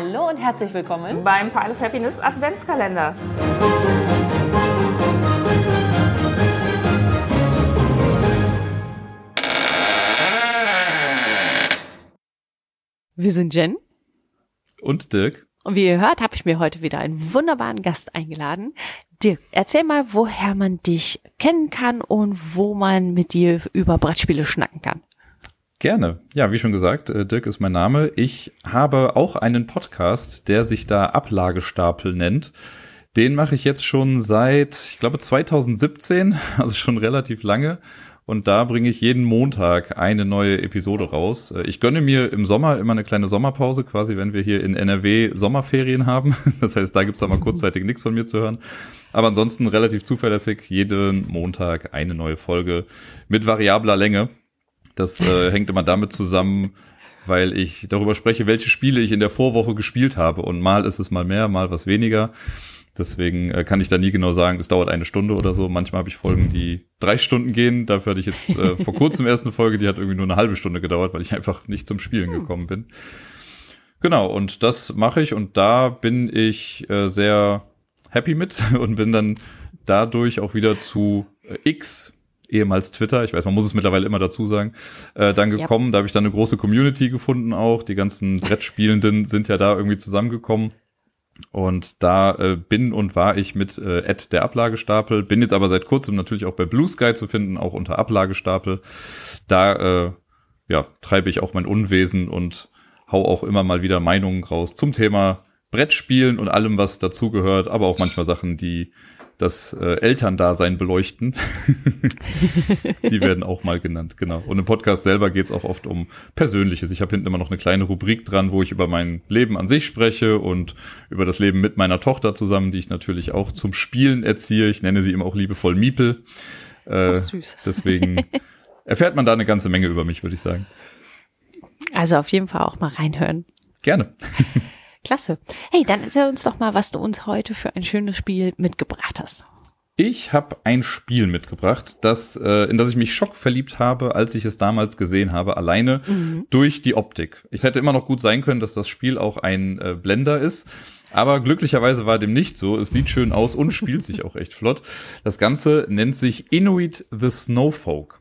Hallo und herzlich willkommen beim Pile of Happiness Adventskalender. Wir sind Jen. Und Dirk. Und wie ihr hört, habe ich mir heute wieder einen wunderbaren Gast eingeladen. Dirk, erzähl mal, woher man dich kennen kann und wo man mit dir über Brettspiele schnacken kann. Gerne. Ja, wie schon gesagt, äh, Dirk ist mein Name. Ich habe auch einen Podcast, der sich da Ablagestapel nennt. Den mache ich jetzt schon seit, ich glaube, 2017, also schon relativ lange. Und da bringe ich jeden Montag eine neue Episode raus. Äh, ich gönne mir im Sommer immer eine kleine Sommerpause, quasi wenn wir hier in NRW Sommerferien haben. Das heißt, da gibt's aber kurzzeitig nichts von mir zu hören. Aber ansonsten relativ zuverlässig jeden Montag eine neue Folge mit variabler Länge. Das äh, hängt immer damit zusammen, weil ich darüber spreche, welche Spiele ich in der Vorwoche gespielt habe. Und mal ist es mal mehr, mal was weniger. Deswegen äh, kann ich da nie genau sagen, es dauert eine Stunde oder so. Manchmal habe ich Folgen, die drei Stunden gehen. Dafür hatte ich jetzt äh, vor kurzem erst eine Folge, die hat irgendwie nur eine halbe Stunde gedauert, weil ich einfach nicht zum Spielen hm. gekommen bin. Genau, und das mache ich und da bin ich äh, sehr happy mit und bin dann dadurch auch wieder zu X ehemals Twitter, ich weiß, man muss es mittlerweile immer dazu sagen, äh, dann gekommen. Ja. Da habe ich dann eine große Community gefunden auch. Die ganzen Brettspielenden sind ja da irgendwie zusammengekommen. Und da äh, bin und war ich mit äh, Ed der Ablagestapel, bin jetzt aber seit kurzem natürlich auch bei Blue Sky zu finden, auch unter Ablagestapel. Da äh, ja, treibe ich auch mein Unwesen und hau auch immer mal wieder Meinungen raus zum Thema Brettspielen und allem, was dazugehört, aber auch manchmal Sachen, die das äh, Elterndasein beleuchten. die werden auch mal genannt, genau. Und im Podcast selber geht's auch oft um Persönliches. Ich habe hinten immer noch eine kleine Rubrik dran, wo ich über mein Leben an sich spreche und über das Leben mit meiner Tochter zusammen, die ich natürlich auch zum Spielen erziehe. Ich nenne sie immer auch liebevoll Miepel. Äh, süß. Deswegen erfährt man da eine ganze Menge über mich, würde ich sagen. Also auf jeden Fall auch mal reinhören. Gerne. Klasse. Hey, dann erzähl uns doch mal, was du uns heute für ein schönes Spiel mitgebracht hast. Ich habe ein Spiel mitgebracht, das, äh, in das ich mich schockverliebt habe, als ich es damals gesehen habe, alleine mhm. durch die Optik. Es hätte immer noch gut sein können, dass das Spiel auch ein äh, Blender ist. Aber glücklicherweise war dem nicht so. Es sieht schön aus und spielt sich auch echt flott. Das Ganze nennt sich Inuit the Snowfolk.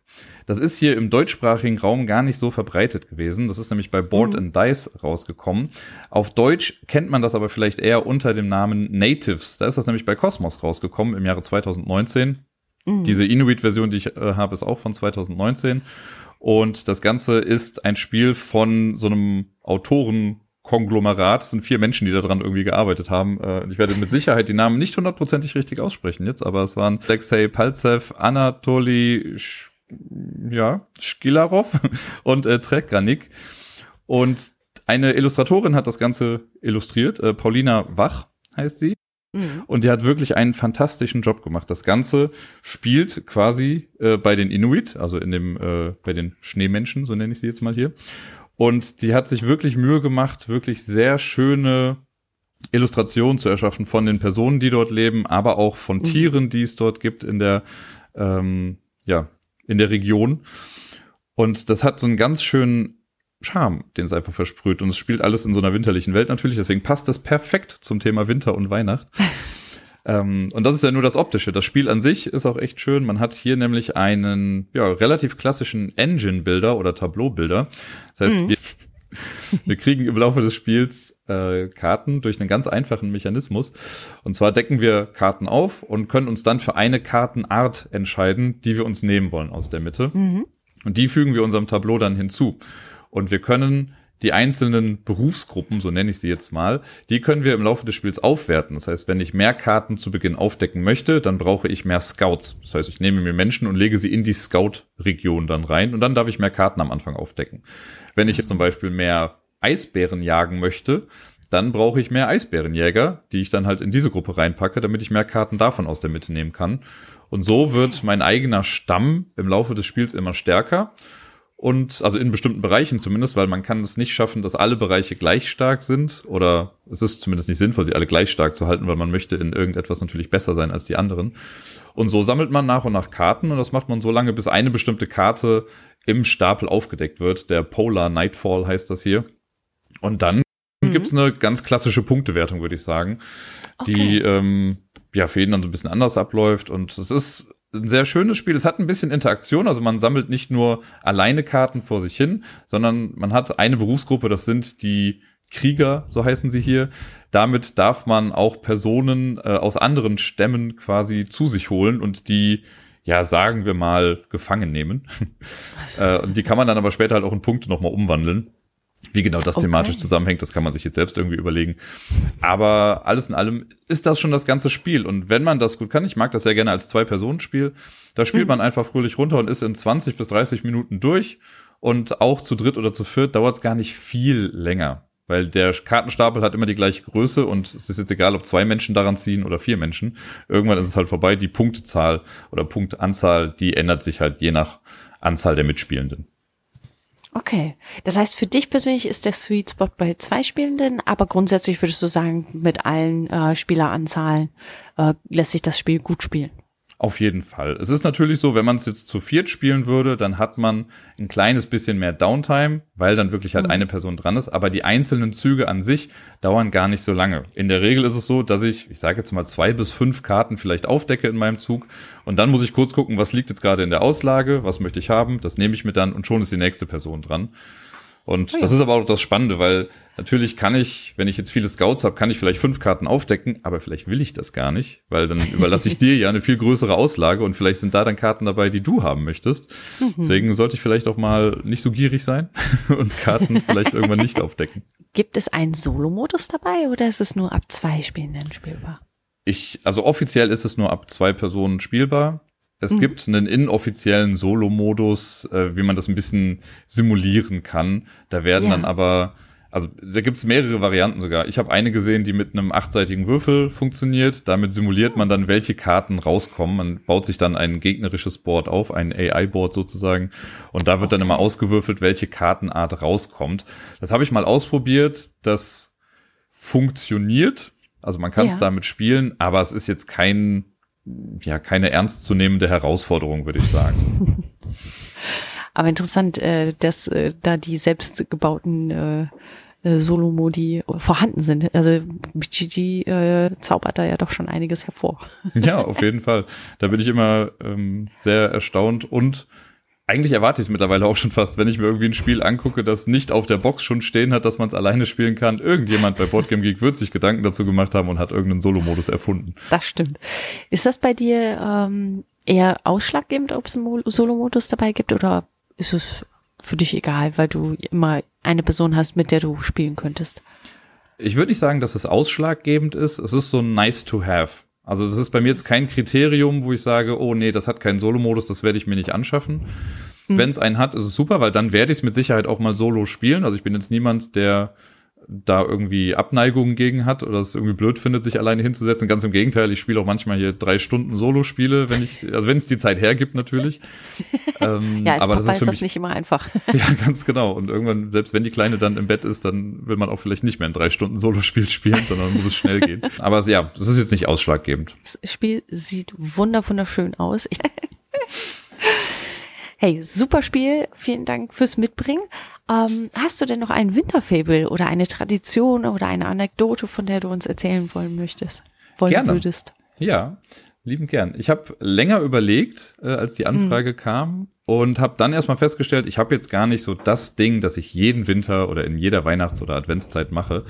Das ist hier im deutschsprachigen Raum gar nicht so verbreitet gewesen. Das ist nämlich bei Board mhm. and Dice rausgekommen. Auf Deutsch kennt man das aber vielleicht eher unter dem Namen Natives. Da ist das nämlich bei Cosmos rausgekommen im Jahre 2019. Mhm. Diese Inuit-Version, die ich äh, habe, ist auch von 2019. Und das Ganze ist ein Spiel von so einem Autoren Konglomerat. Es sind vier Menschen, die daran irgendwie gearbeitet haben. Äh, ich werde mit Sicherheit die Namen nicht hundertprozentig richtig aussprechen jetzt, aber es waren Alexei Palzev, Anatoly Sch ja, Skilarov und äh, Trekranik. Und eine Illustratorin hat das Ganze illustriert, äh, Paulina Wach heißt sie. Mhm. Und die hat wirklich einen fantastischen Job gemacht. Das Ganze spielt quasi äh, bei den Inuit, also in dem, äh, bei den Schneemenschen, so nenne ich sie jetzt mal hier. Und die hat sich wirklich Mühe gemacht, wirklich sehr schöne Illustrationen zu erschaffen von den Personen, die dort leben, aber auch von mhm. Tieren, die es dort gibt in der, ähm, ja, in der Region. Und das hat so einen ganz schönen Charme, den es einfach versprüht. Und es spielt alles in so einer winterlichen Welt natürlich. Deswegen passt das perfekt zum Thema Winter und Weihnacht. ähm, und das ist ja nur das Optische. Das Spiel an sich ist auch echt schön. Man hat hier nämlich einen ja, relativ klassischen Engine-Bilder oder Tableau-Bilder. Das heißt, mhm. wir, wir kriegen im Laufe des Spiels äh, Karten durch einen ganz einfachen Mechanismus. Und zwar decken wir Karten auf und können uns dann für eine Kartenart entscheiden, die wir uns nehmen wollen aus der Mitte. Mhm. Und die fügen wir unserem Tableau dann hinzu. Und wir können die einzelnen Berufsgruppen, so nenne ich sie jetzt mal, die können wir im Laufe des Spiels aufwerten. Das heißt, wenn ich mehr Karten zu Beginn aufdecken möchte, dann brauche ich mehr Scouts. Das heißt, ich nehme mir Menschen und lege sie in die Scout-Region dann rein und dann darf ich mehr Karten am Anfang aufdecken. Wenn ich jetzt zum Beispiel mehr Eisbären jagen möchte, dann brauche ich mehr Eisbärenjäger, die ich dann halt in diese Gruppe reinpacke, damit ich mehr Karten davon aus der Mitte nehmen kann. Und so wird mein eigener Stamm im Laufe des Spiels immer stärker. Und also in bestimmten Bereichen zumindest, weil man kann es nicht schaffen, dass alle Bereiche gleich stark sind. Oder es ist zumindest nicht sinnvoll, sie alle gleich stark zu halten, weil man möchte in irgendetwas natürlich besser sein als die anderen. Und so sammelt man nach und nach Karten und das macht man so lange, bis eine bestimmte Karte im Stapel aufgedeckt wird. Der Polar Nightfall heißt das hier. Und dann mhm. gibt's eine ganz klassische Punktewertung, würde ich sagen, okay. die ähm, ja für jeden dann so ein bisschen anders abläuft. Und es ist ein sehr schönes Spiel. Es hat ein bisschen Interaktion, also man sammelt nicht nur alleine Karten vor sich hin, sondern man hat eine Berufsgruppe, das sind die Krieger, so heißen sie hier. Damit darf man auch Personen äh, aus anderen Stämmen quasi zu sich holen und die, ja, sagen wir mal, gefangen nehmen. äh, und die kann man dann aber später halt auch in Punkte nochmal umwandeln. Wie genau das okay. thematisch zusammenhängt, das kann man sich jetzt selbst irgendwie überlegen. Aber alles in allem ist das schon das ganze Spiel. Und wenn man das gut kann, ich mag das sehr gerne als Zwei-Personen-Spiel, da spielt mhm. man einfach fröhlich runter und ist in 20 bis 30 Minuten durch. Und auch zu dritt oder zu viert dauert es gar nicht viel länger. Weil der Kartenstapel hat immer die gleiche Größe und es ist jetzt egal, ob zwei Menschen daran ziehen oder vier Menschen. Irgendwann ist es halt vorbei. Die Punktezahl oder Punktanzahl, die ändert sich halt je nach Anzahl der Mitspielenden. Okay. Das heißt, für dich persönlich ist der Sweet Spot bei zwei Spielenden, aber grundsätzlich würdest du sagen, mit allen äh, Spieleranzahlen äh, lässt sich das Spiel gut spielen. Auf jeden Fall. Es ist natürlich so, wenn man es jetzt zu viert spielen würde, dann hat man ein kleines bisschen mehr Downtime, weil dann wirklich halt mhm. eine Person dran ist. Aber die einzelnen Züge an sich dauern gar nicht so lange. In der Regel ist es so, dass ich, ich sage jetzt mal zwei bis fünf Karten vielleicht aufdecke in meinem Zug. Und dann muss ich kurz gucken, was liegt jetzt gerade in der Auslage, was möchte ich haben. Das nehme ich mir dann und schon ist die nächste Person dran. Und oh ja. das ist aber auch das Spannende, weil natürlich kann ich, wenn ich jetzt viele Scouts habe, kann ich vielleicht fünf Karten aufdecken, aber vielleicht will ich das gar nicht, weil dann überlasse ich dir ja eine viel größere Auslage und vielleicht sind da dann Karten dabei, die du haben möchtest. Mhm. Deswegen sollte ich vielleicht auch mal nicht so gierig sein und Karten vielleicht irgendwann nicht aufdecken. Gibt es einen Solo-Modus dabei oder ist es nur ab zwei Spielenden spielbar? Ich, also offiziell ist es nur ab zwei Personen spielbar. Es mhm. gibt einen inoffiziellen Solo-Modus, äh, wie man das ein bisschen simulieren kann. Da werden ja. dann aber, also da gibt es mehrere Varianten sogar. Ich habe eine gesehen, die mit einem achtseitigen Würfel funktioniert. Damit simuliert man dann, welche Karten rauskommen. Man baut sich dann ein gegnerisches Board auf, ein AI-Board sozusagen. Und da wird dann immer ausgewürfelt, welche Kartenart rauskommt. Das habe ich mal ausprobiert. Das funktioniert. Also man kann es ja. damit spielen, aber es ist jetzt kein ja keine ernstzunehmende Herausforderung, würde ich sagen. Aber interessant, äh, dass äh, da die selbstgebauten äh, äh, Solo-Modi vorhanden sind. Also BGG äh, zaubert da ja doch schon einiges hervor. Ja, auf jeden Fall. Da bin ich immer ähm, sehr erstaunt und eigentlich erwarte ich es mittlerweile auch schon fast, wenn ich mir irgendwie ein Spiel angucke, das nicht auf der Box schon stehen hat, dass man es alleine spielen kann. Irgendjemand bei Boardgame Geek wird sich Gedanken dazu gemacht haben und hat irgendeinen Solo-Modus erfunden. Das stimmt. Ist das bei dir ähm, eher ausschlaggebend, ob es einen Solo-Modus dabei gibt oder ist es für dich egal, weil du immer eine Person hast, mit der du spielen könntest? Ich würde nicht sagen, dass es ausschlaggebend ist. Es ist so nice to have. Also das ist bei mir jetzt kein Kriterium, wo ich sage, oh nee, das hat keinen Solo-Modus, das werde ich mir nicht anschaffen. Mhm. Wenn es einen hat, ist es super, weil dann werde ich es mit Sicherheit auch mal solo spielen. Also ich bin jetzt niemand, der da irgendwie Abneigungen gegen hat oder es irgendwie blöd findet, sich alleine hinzusetzen. Ganz im Gegenteil, ich spiele auch manchmal hier drei Stunden Solo-Spiele, wenn ich, also wenn es die Zeit hergibt natürlich. ähm, ja, als aber Papa das ist, für ist das nicht immer einfach. ja, ganz genau. Und irgendwann, selbst wenn die Kleine dann im Bett ist, dann will man auch vielleicht nicht mehr ein drei Stunden Solo-Spiel spielen, sondern muss es schnell gehen. Aber ja, das ist jetzt nicht ausschlaggebend. Das Spiel sieht wunderschön aus. Hey, super Spiel. Vielen Dank fürs Mitbringen. Ähm, hast du denn noch ein Winterfable oder eine Tradition oder eine Anekdote, von der du uns erzählen wollen möchtest? Wollen Gerne. würdest? Ja, lieben gern. Ich habe länger überlegt, äh, als die Anfrage mhm. kam und habe dann erstmal festgestellt, ich habe jetzt gar nicht so das Ding, das ich jeden Winter oder in jeder Weihnachts- oder Adventszeit mache.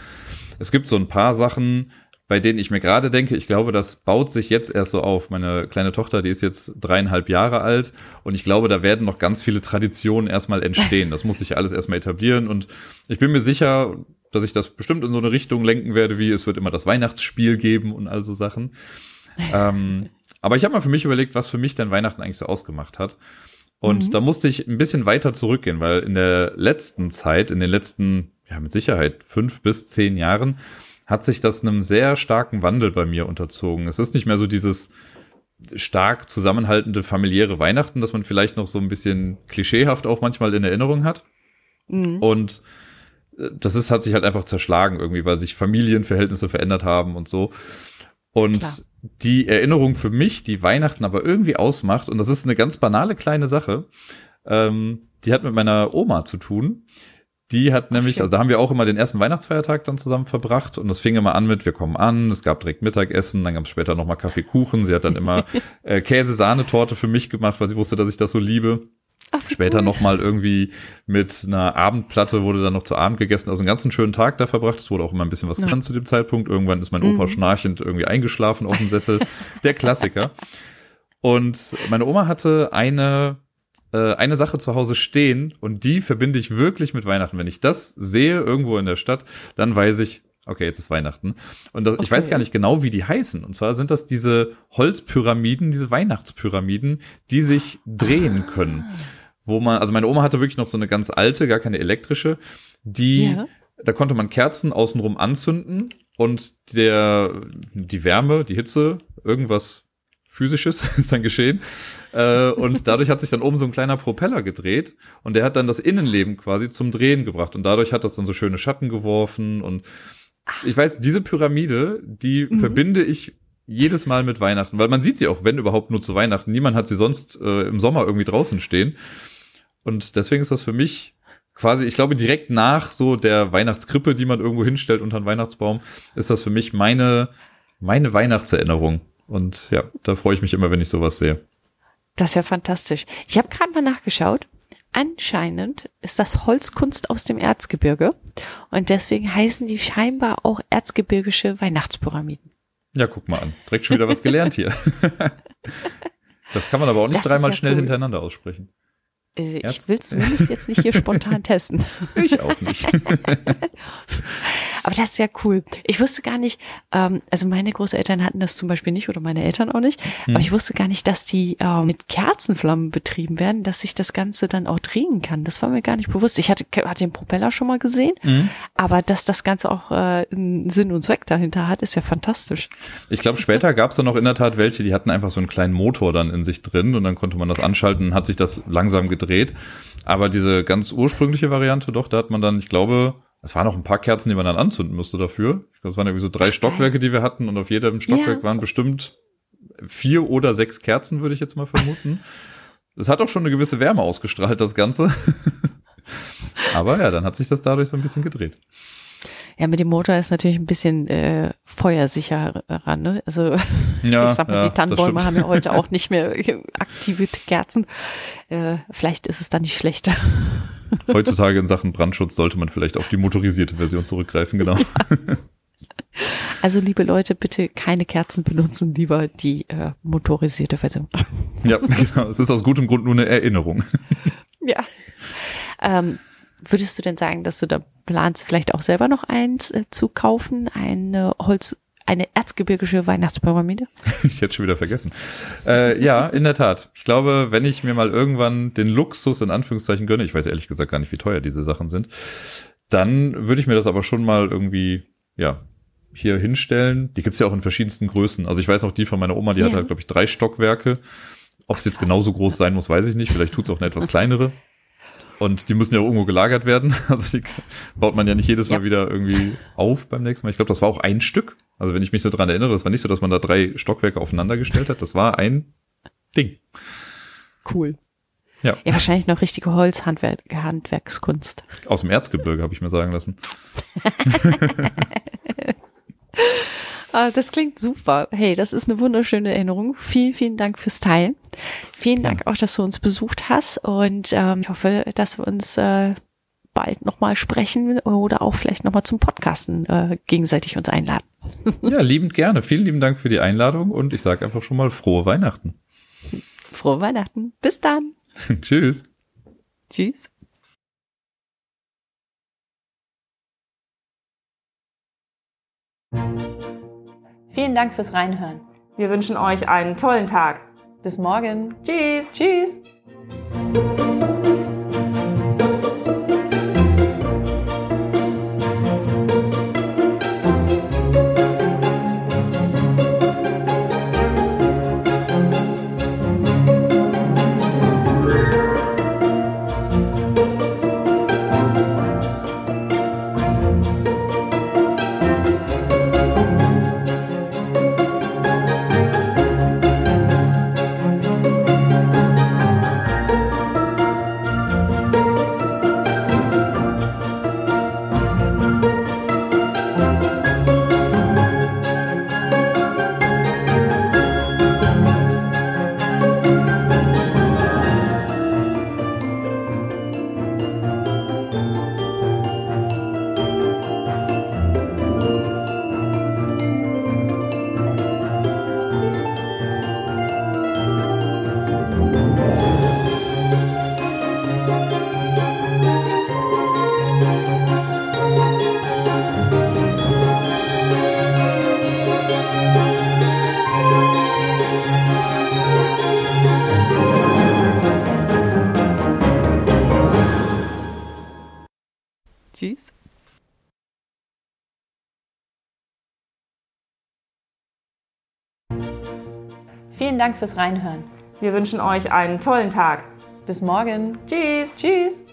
Es gibt so ein paar Sachen, bei denen ich mir gerade denke, ich glaube, das baut sich jetzt erst so auf. Meine kleine Tochter, die ist jetzt dreieinhalb Jahre alt und ich glaube, da werden noch ganz viele Traditionen erstmal entstehen. Das muss sich alles erstmal etablieren und ich bin mir sicher, dass ich das bestimmt in so eine Richtung lenken werde, wie es wird immer das Weihnachtsspiel geben und all so Sachen. ähm, aber ich habe mal für mich überlegt, was für mich denn Weihnachten eigentlich so ausgemacht hat. Und mhm. da musste ich ein bisschen weiter zurückgehen, weil in der letzten Zeit, in den letzten, ja, mit Sicherheit fünf bis zehn Jahren, hat sich das einem sehr starken Wandel bei mir unterzogen. Es ist nicht mehr so dieses stark zusammenhaltende familiäre Weihnachten, das man vielleicht noch so ein bisschen klischeehaft auch manchmal in Erinnerung hat. Mhm. Und äh, das ist, hat sich halt einfach zerschlagen irgendwie, weil sich Familienverhältnisse verändert haben und so. Und Klar. die Erinnerung für mich, die Weihnachten aber irgendwie ausmacht, und das ist eine ganz banale kleine Sache, ähm, die hat mit meiner Oma zu tun Die hat nämlich, also da haben wir auch immer den ersten Weihnachtsfeiertag dann zusammen verbracht und das fing immer an mit, wir kommen an, es gab direkt Mittagessen, dann gab es später nochmal Kaffeekuchen. Sie hat dann immer äh, Käse-Sahnetorte für mich gemacht, weil sie wusste, dass ich das so liebe. Ach, Später cool. nochmal irgendwie mit einer Abendplatte wurde dann noch zu Abend gegessen. Also einen ganzen schönen Tag da verbracht. Es wurde auch immer ein bisschen was Ja. getan zu dem Zeitpunkt. Irgendwann ist mein Opa Mhm. schnarchend irgendwie eingeschlafen auf dem Sessel. Der Klassiker. Und meine Oma hatte eine, äh, eine Sache zu Hause stehen und die verbinde ich wirklich mit Weihnachten. Wenn ich das sehe irgendwo in der Stadt, dann weiß ich, okay, jetzt ist Weihnachten. Und das, ich Okay. weiß gar nicht genau, wie die heißen. Und zwar sind das diese Holzpyramiden, diese Weihnachtspyramiden, die sich drehen können. Wo man, also meine Oma hatte wirklich noch so eine ganz alte, gar keine elektrische, die, Ja. da konnte man Kerzen außenrum anzünden und der, die Wärme, die Hitze, irgendwas physisches ist dann geschehen. Äh, und dadurch hat sich dann oben so ein kleiner Propeller gedreht und der hat dann das Innenleben quasi zum Drehen gebracht und dadurch hat das dann so schöne Schatten geworfen und ich weiß, diese Pyramide, die Mhm. verbinde ich jedes Mal mit Weihnachten, weil man sieht sie auch, wenn überhaupt nur zu Weihnachten. Niemand hat sie sonst äh, im Sommer irgendwie draußen stehen. Und deswegen ist das für mich quasi, ich glaube, direkt nach so der Weihnachtskrippe, die man irgendwo hinstellt unter einen Weihnachtsbaum, ist das für mich meine, meine Weihnachtserinnerung. Und ja, da freue ich mich immer, wenn ich sowas sehe. Das ist ja fantastisch. Ich habe gerade mal nachgeschaut. Anscheinend ist das Holzkunst aus dem Erzgebirge und deswegen heißen die scheinbar auch erzgebirgische Weihnachtspyramiden. Ja, guck mal an. Direkt schon wieder was gelernt hier. Das kann man aber auch nicht Das dreimal ja schnell cool. hintereinander aussprechen. Äh, ich will zumindest jetzt nicht hier spontan testen. Ich auch nicht. Aber das ist ja cool. Ich wusste gar nicht, ähm, also meine Großeltern hatten das zum Beispiel nicht oder meine Eltern auch nicht, aber ich wusste gar nicht, dass die ähm, mit Kerzenflammen betrieben werden, dass sich das Ganze dann auch drehen kann. Das war mir gar nicht bewusst. Ich hatte, hatte den Propeller schon mal gesehen, aber dass das Ganze auch äh, einen Sinn und Zweck dahinter hat, ist ja fantastisch. Ich glaube, später gab es dann noch in der Tat welche, die hatten einfach so einen kleinen Motor dann in sich drin und dann konnte man das anschalten und hat sich das langsam gedreht. Aber diese ganz ursprüngliche Variante, doch, da hat man dann, ich glaube, es waren noch ein paar Kerzen, die man dann anzünden musste dafür. Ich glaube, es waren irgendwie so drei Stockwerke, die wir hatten und auf jedem Stockwerk Ja. waren bestimmt vier oder sechs Kerzen, würde ich jetzt mal vermuten. Es hat auch schon eine gewisse Wärme ausgestrahlt, das Ganze. Aber ja, dann hat sich das dadurch so ein bisschen gedreht. Ja, mit dem Motor ist natürlich ein bisschen äh, feuersicherer, ne? Also Ja, ich sag mal, ja, die Tannenbäume haben ja heute auch nicht mehr aktive Kerzen. Äh, vielleicht ist es dann nicht schlechter. Heutzutage in Sachen Brandschutz sollte man vielleicht auf die motorisierte Version zurückgreifen, genau. Also liebe Leute, bitte keine Kerzen benutzen, lieber die äh, motorisierte Version. Ja, genau. Es ist aus gutem Grund nur eine Erinnerung. Ja. Ähm, würdest du denn sagen, dass du da planst, vielleicht auch selber noch eins äh, zu kaufen? Eine Holz, eine erzgebirgische Weihnachtspyramide? Ich hätte schon wieder vergessen. Äh, ja, in der Tat. Ich glaube, wenn ich mir mal irgendwann den Luxus in Anführungszeichen gönne, ich weiß ehrlich gesagt gar nicht, wie teuer diese Sachen sind, dann würde ich mir das aber schon mal irgendwie, ja, hier hinstellen. Die gibt's ja auch in verschiedensten Größen. Also ich weiß auch die von meiner Oma, die hat Ja. halt, glaube ich, drei Stockwerke. Ob es jetzt genauso groß sein muss, weiß ich nicht. Vielleicht tut's auch eine etwas kleinere. Und die müssen ja auch irgendwo gelagert werden. Also die baut man ja nicht jedes Mal Ja. wieder irgendwie auf beim nächsten Mal. Ich glaube, das war auch ein Stück. Also wenn ich mich so dran erinnere, das war nicht so, dass man da drei Stockwerke aufeinander gestellt hat. Das war ein Ding. Cool. Ja, Ja, wahrscheinlich noch richtige Holzhandwerk, Handwerkskunst. aus dem Erzgebirge habe ich mir sagen lassen. Ah, das klingt super. Hey, das ist eine wunderschöne Erinnerung. Vielen, vielen Dank fürs Teilen. Vielen Dank auch, dass du uns besucht hast und ähm, ich hoffe, dass wir uns äh, bald nochmal sprechen oder auch vielleicht nochmal zum Podcasten äh, gegenseitig uns einladen. Ja, liebend gerne. Vielen lieben Dank für die Einladung und ich sage einfach schon mal frohe Weihnachten. Frohe Weihnachten. Bis dann. Tschüss. Tschüss. Vielen Dank fürs Reinhören. Wir wünschen euch einen tollen Tag. Bis morgen. Tschüss. Tschüss. Tschüss. Vielen Dank fürs Reinhören. Wir wünschen euch einen tollen Tag. Bis morgen. Tschüss. Tschüss.